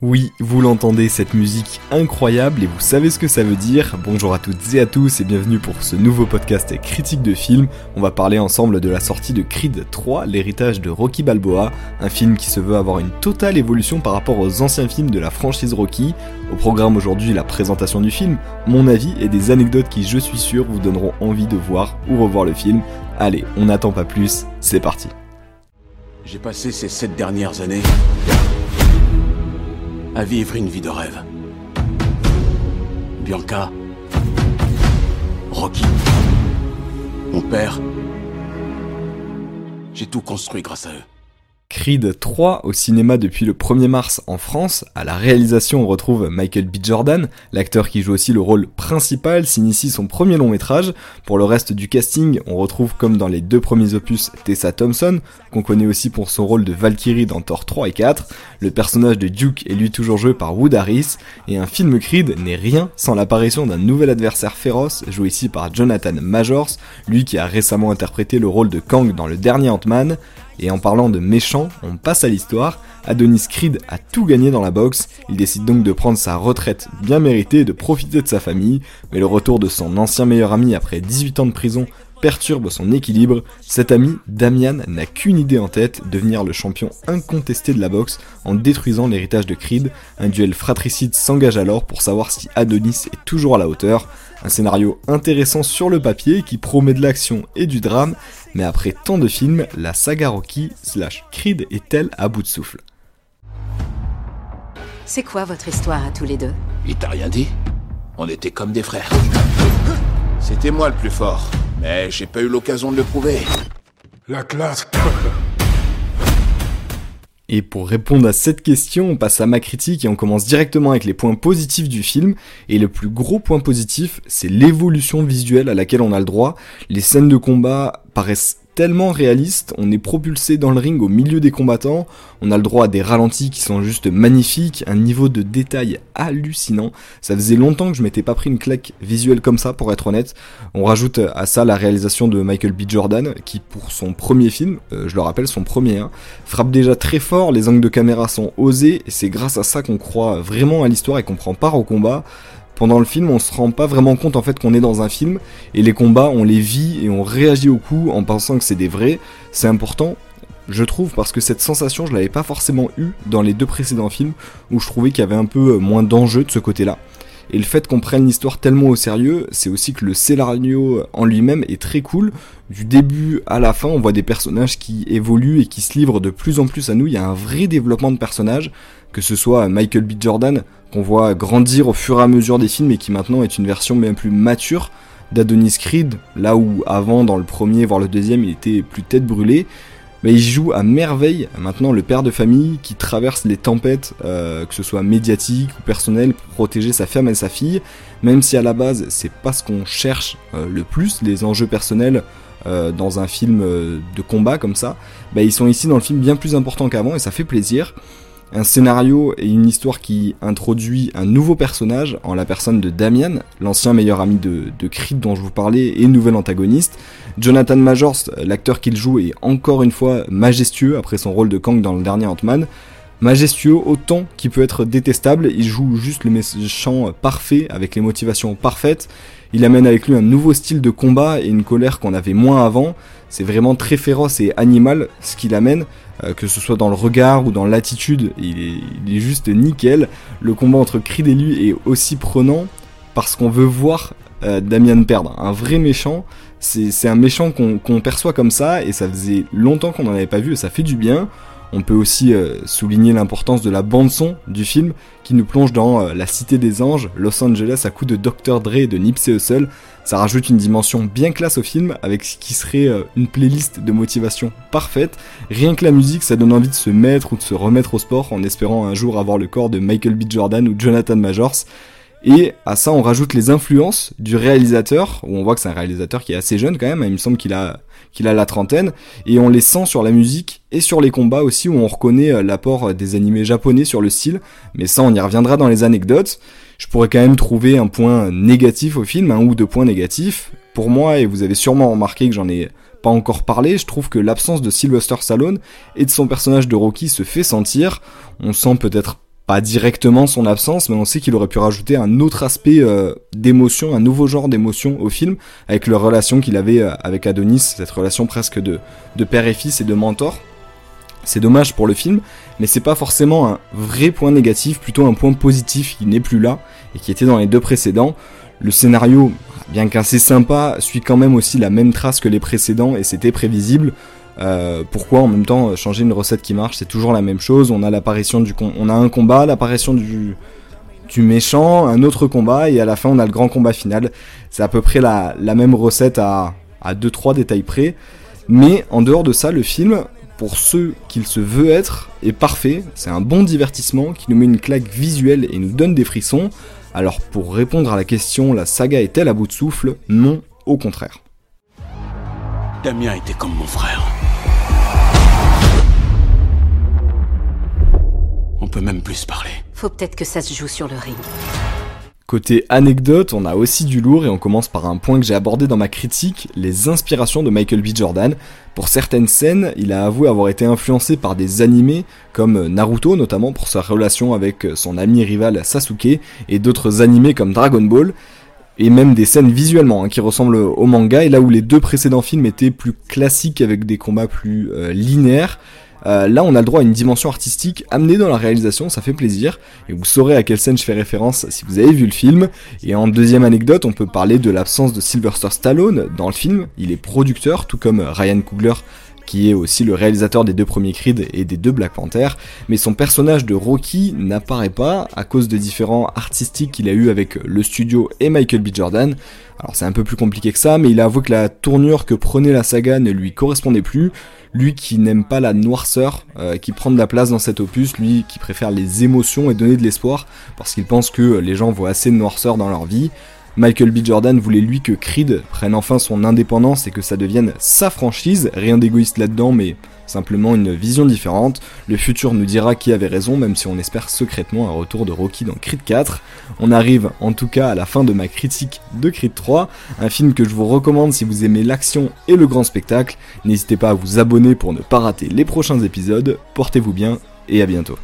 Oui, vous l'entendez, cette musique incroyable et vous savez ce que ça veut dire. Bonjour à toutes et à tous et bienvenue pour ce nouveau podcast critique de film. On va parler ensemble de la sortie de Creed 3, l'héritage de Rocky Balboa, un film qui se veut avoir une totale évolution par rapport aux anciens films de la franchise Rocky. Au programme aujourd'hui, la présentation du film, mon avis et des anecdotes qui, je suis sûr, vous donneront envie de voir ou revoir le film. Allez, on n'attend pas plus, c'est parti. J'ai passé ces sept dernières années à vivre une vie de rêve. Bianca, Rocky, mon père, j'ai tout construit grâce à eux. Creed 3 au cinéma depuis le 1er mars en France. À la réalisation, on retrouve Michael B. Jordan, l'acteur qui joue aussi le rôle principal, s'initie son premier long métrage. Pour le reste du casting, on retrouve comme dans les deux premiers opus Tessa Thompson, qu'on connaît aussi pour son rôle de Valkyrie dans Thor 3 et 4. Le personnage de Duke est lui toujours joué par Wood Harris, et un film Creed n'est rien sans l'apparition d'un nouvel adversaire féroce, joué ici par Jonathan Majors, lui qui a récemment interprété le rôle de Kang dans le dernier Ant-Man. Et en parlant de méchants, on passe à l'histoire. Adonis Creed a tout gagné dans la boxe, il décide donc de prendre sa retraite bien méritée et de profiter de sa famille, mais le retour de son ancien meilleur ami après 18 ans de prison perturbe son équilibre. Cet ami, Damian, n'a qu'une idée en tête, devenir le champion incontesté de la boxe en détruisant l'héritage de Creed. Un duel fratricide s'engage alors pour savoir si Adonis est toujours à la hauteur. Un scénario intéressant sur le papier qui promet de l'action et du drame, mais après tant de films, la saga Rocky slash Creed est-elle à bout de souffle? C'est quoi votre histoire à tous les deux? Il t'a rien dit? On était comme des frères. C'était moi le plus fort, mais j'ai pas eu l'occasion de le prouver. La classe. Et pour répondre à cette question, on passe à ma critique et on commence directement avec les points positifs du film. Et le plus gros point positif, c'est l'évolution visuelle à laquelle on a le droit. Les scènes de combat paraissent tellement réaliste, on est propulsé dans le ring au milieu des combattants, on a le droit à des ralentis qui sont juste magnifiques, un niveau de détail hallucinant. Ça faisait longtemps que je m'étais pas pris une claque visuelle comme ça pour être honnête. On rajoute à ça la réalisation de Michael B. Jordan qui pour son premier film, euh, je le rappelle son premier, hein, frappe déjà très fort, les angles de caméra sont osés et c'est grâce à ça qu'on croit vraiment à l'histoire et qu'on prend part au combat pendant le film, on se rend pas vraiment compte en fait qu'on est dans un film et les combats, on les vit et on réagit au coup en pensant que c'est des vrais. C'est important, je trouve, parce que cette sensation, je l'avais pas forcément eu dans les deux précédents films où je trouvais qu'il y avait un peu moins d'enjeu de ce côté-là. Et le fait qu'on prenne l'histoire tellement au sérieux, c'est aussi que le scénario en lui-même est très cool. Du début à la fin, on voit des personnages qui évoluent et qui se livrent de plus en plus à nous. Il y a un vrai développement de personnages, que ce soit Michael B. Jordan, qu'on voit grandir au fur et à mesure des films et qui maintenant est une version bien plus mature d'Adonis Creed, là où avant dans le premier voire le deuxième il était plus tête brûlée. Il joue à merveille maintenant le père de famille qui traverse les tempêtes, euh, que ce soit médiatiques ou personnelles, pour protéger sa femme et sa fille, même si à la base c'est pas ce qu'on cherche euh, le plus, les enjeux personnels euh, dans un film de combat comme ça, bah, ils sont ici dans le film bien plus importants qu'avant et ça fait plaisir un scénario et une histoire qui introduit un nouveau personnage en la personne de Damian, l'ancien meilleur ami de, de Creed dont je vous parlais et nouvel antagoniste. Jonathan Majors, l'acteur qu'il joue, est encore une fois majestueux après son rôle de Kang dans le dernier Ant-Man. Majestueux autant qu'il peut être détestable, il joue juste le méchant parfait avec les motivations parfaites. Il amène avec lui un nouveau style de combat et une colère qu'on avait moins avant. C'est vraiment très féroce et animal ce qu'il amène. Euh, que ce soit dans le regard ou dans l'attitude, il est, juste nickel. Le combat entre Creed et est aussi prenant parce qu'on veut voir euh, Damian perdre. Un vrai méchant, c'est un méchant qu'on perçoit comme ça et ça faisait longtemps qu'on n'en avait pas vu et ça fait du bien. On peut aussi euh, souligner l'importance de la bande son du film qui nous plonge dans euh, la cité des anges, Los Angeles à coup de Dr Dre et de Nipsey Hussle. Ça rajoute une dimension bien classe au film avec ce qui serait euh, une playlist de motivation parfaite. Rien que la musique, ça donne envie de se mettre ou de se remettre au sport en espérant un jour avoir le corps de Michael B. Jordan ou Jonathan Majors. Et à ça, on rajoute les influences du réalisateur, où on voit que c'est un réalisateur qui est assez jeune quand même, il me semble qu'il a, qu'il a la trentaine, et on les sent sur la musique et sur les combats aussi, où on reconnaît euh, l'apport des animés japonais sur le style, mais ça on y reviendra dans les anecdotes. Je pourrais quand même trouver un point négatif au film, un ou deux points négatifs. Pour moi, et vous avez sûrement remarqué que j'en ai pas encore parlé, je trouve que l'absence de Sylvester Stallone et de son personnage de Rocky se fait sentir. On sent peut-être pas directement son absence, mais on sait qu'il aurait pu rajouter un autre aspect euh, d'émotion, un nouveau genre d'émotion au film, avec la relation qu'il avait euh, avec Adonis, cette relation presque de, de père et fils et de mentor. C'est dommage pour le film, mais c'est pas forcément un vrai point négatif, plutôt un point positif qui n'est plus là et qui était dans les deux précédents. Le scénario, bien qu'assez sympa, suit quand même aussi la même trace que les précédents et c'était prévisible. Euh, pourquoi en même temps changer une recette qui marche C'est toujours la même chose. On a l'apparition du, on a un combat, l'apparition du du méchant, un autre combat et à la fin on a le grand combat final. C'est à peu près la, même recette à à deux trois détails près. Mais en dehors de ça, le film, pour ceux qu'il se veut être, est parfait. C'est un bon divertissement qui nous met une claque visuelle et nous donne des frissons. Alors pour répondre à la question, la saga est-elle à bout de souffle? Non, au contraire. Damien était comme mon frère. On peut même plus parler. Faut peut-être que ça se joue sur le ring. Côté anecdote, on a aussi du lourd et on commence par un point que j'ai abordé dans ma critique, les inspirations de Michael B. Jordan. Pour certaines scènes, il a avoué avoir été influencé par des animés comme Naruto notamment pour sa relation avec son ami rival Sasuke et d'autres animés comme Dragon Ball et même des scènes visuellement hein, qui ressemblent au manga et là où les deux précédents films étaient plus classiques avec des combats plus euh, linéaires euh, là, on a le droit à une dimension artistique amenée dans la réalisation, ça fait plaisir, et vous saurez à quelle scène je fais référence si vous avez vu le film. Et en deuxième anecdote, on peut parler de l'absence de Sylvester Stallone dans le film. Il est producteur, tout comme Ryan Coogler qui est aussi le réalisateur des deux premiers Creed et des deux Black Panther, mais son personnage de Rocky n'apparaît pas à cause de différents artistiques qu'il a eu avec le studio et Michael B. Jordan. Alors c'est un peu plus compliqué que ça, mais il a avoué que la tournure que prenait la saga ne lui correspondait plus. Lui qui n'aime pas la noirceur, euh, qui prend de la place dans cet opus, lui qui préfère les émotions et donner de l'espoir, parce qu'il pense que les gens voient assez de noirceur dans leur vie. Michael B. Jordan voulait lui que Creed prenne enfin son indépendance et que ça devienne sa franchise, rien d'égoïste là-dedans, mais simplement une vision différente. Le futur nous dira qui avait raison, même si on espère secrètement un retour de Rocky dans Creed 4. On arrive en tout cas à la fin de ma critique de Creed 3, un film que je vous recommande si vous aimez l'action et le grand spectacle. N'hésitez pas à vous abonner pour ne pas rater les prochains épisodes. Portez-vous bien et à bientôt.